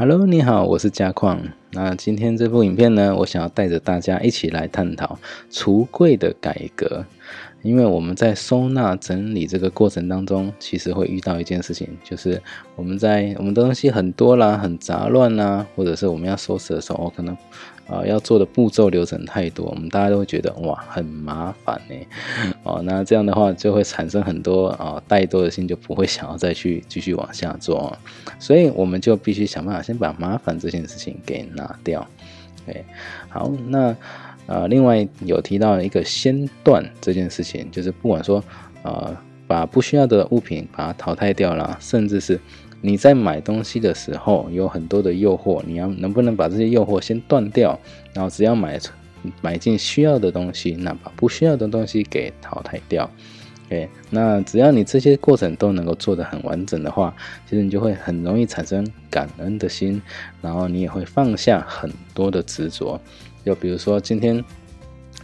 Hello，你好，我是嘉矿。那今天这部影片呢，我想要带着大家一起来探讨橱柜的改革。因为我们在收纳整理这个过程当中，其实会遇到一件事情，就是我们在我们的东西很多啦，很杂乱啦，或者是我们要收拾的时候，可能啊要做的步骤流程太多，我们大家都会觉得哇很麻烦呢。哦，那这样的话就会产生很多啊怠惰的心，就不会想要再去继续往下做。所以我们就必须想办法先把麻烦这件事情给拿掉。对，好，那。啊，另外有提到一个先断这件事情，就是不管说，呃，把不需要的物品把它淘汰掉了，甚至是你在买东西的时候有很多的诱惑，你要能不能把这些诱惑先断掉，然后只要买买进需要的东西，那把不需要的东西给淘汰掉。OK，那只要你这些过程都能够做得很完整的话，其实你就会很容易产生感恩的心，然后你也会放下很多的执着。就比如说，今天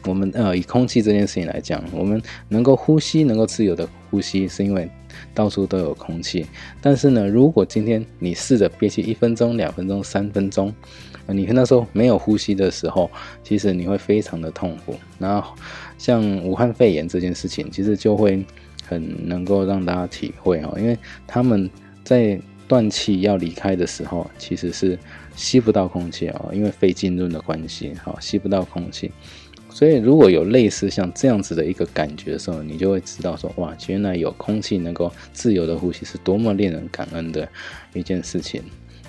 我们呃以空气这件事情来讲，我们能够呼吸、能够自由的呼吸，是因为到处都有空气。但是呢，如果今天你试着憋气一分钟、两分钟、三分钟，你那时候没有呼吸的时候，其实你会非常的痛苦。然后像武汉肺炎这件事情，其实就会很能够让大家体会哦，因为他们在。断气要离开的时候，其实是吸不到空气哦，因为肺浸润的关系，好吸不到空气。所以如果有类似像这样子的一个感觉的时候，你就会知道说，哇，原来有空气能够自由的呼吸，是多么令人感恩的一件事情。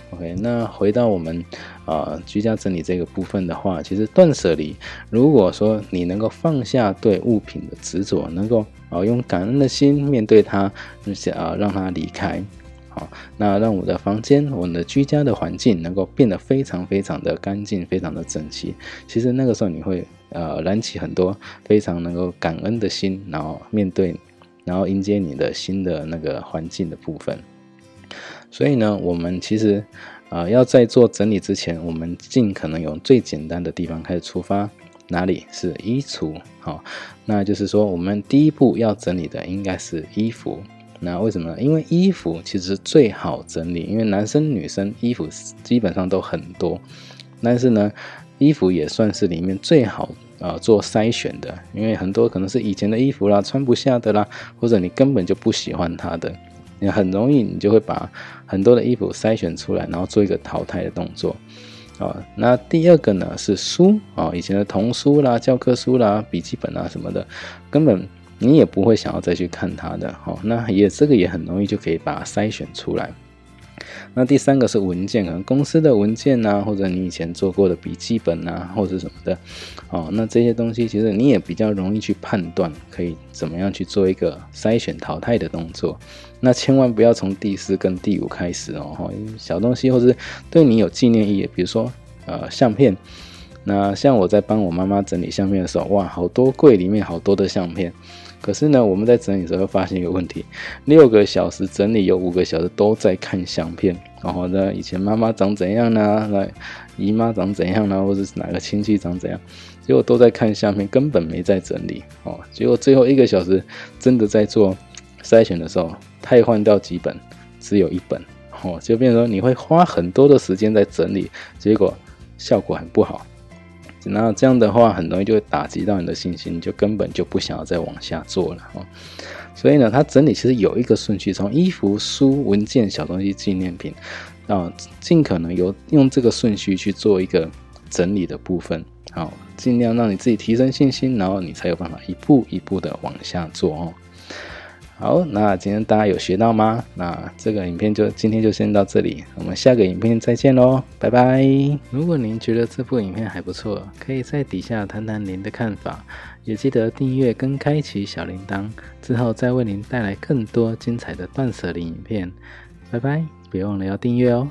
OK，那回到我们啊居家整理这个部分的话，其实断舍离，如果说你能够放下对物品的执着，能够啊用感恩的心面对它，想啊让它离开。啊那让我的房间，我的居家的环境能够变得非常非常的干净，非常的整齐。其实那个时候你会呃燃起很多非常能够感恩的心，然后面对，然后迎接你的新的那个环境的部分。所以呢，我们其实呃要在做整理之前，我们尽可能用最简单的地方开始出发。哪里是衣橱？好，那就是说我们第一步要整理的应该是衣服。那为什么呢？因为衣服其实最好整理，因为男生女生衣服基本上都很多，但是呢，衣服也算是里面最好啊做筛选的，因为很多可能是以前的衣服啦，穿不下的啦，或者你根本就不喜欢它的，你很容易你就会把很多的衣服筛选出来，然后做一个淘汰的动作啊。那第二个呢是书啊，以前的童书啦、教科书啦、笔记本啊什么的，根本。你也不会想要再去看它的，哦，那也这个也很容易就可以把它筛选出来。那第三个是文件，可能公司的文件呐，或者你以前做过的笔记本呐，或者什么的，哦，那这些东西其实你也比较容易去判断，可以怎么样去做一个筛选淘汰的动作。那千万不要从第四跟第五开始哦，小东西或者对你有纪念意义，比如说呃相片。那像我在帮我妈妈整理相片的时候，哇，好多柜里面好多的相片。可是呢，我们在整理的时候发现一个问题：六个小时整理，有五个小时都在看相片。然后呢，以前妈妈长怎样呢？那姨妈长怎样呢？或者是哪个亲戚长怎样？结果都在看相片，根本没在整理。哦，结果最后一个小时真的在做筛选的时候，汰换掉几本，只有一本。哦，就变成你会花很多的时间在整理，结果效果很不好。那这样的话，很容易就会打击到你的信心，就根本就不想要再往下做了哦。所以呢，它整理其实有一个顺序，从衣服、书、文件、小东西、纪念品，啊，尽可能有用这个顺序去做一个整理的部分，好，尽量让你自己提升信心，然后你才有办法一步一步的往下做哦。好，那今天大家有学到吗？那这个影片就今天就先到这里，我们下个影片再见喽，拜拜。如果您觉得这部影片还不错，可以在底下谈谈您的看法，也记得订阅跟开启小铃铛，之后再为您带来更多精彩的断舍离影片。拜拜，别忘了要订阅哦。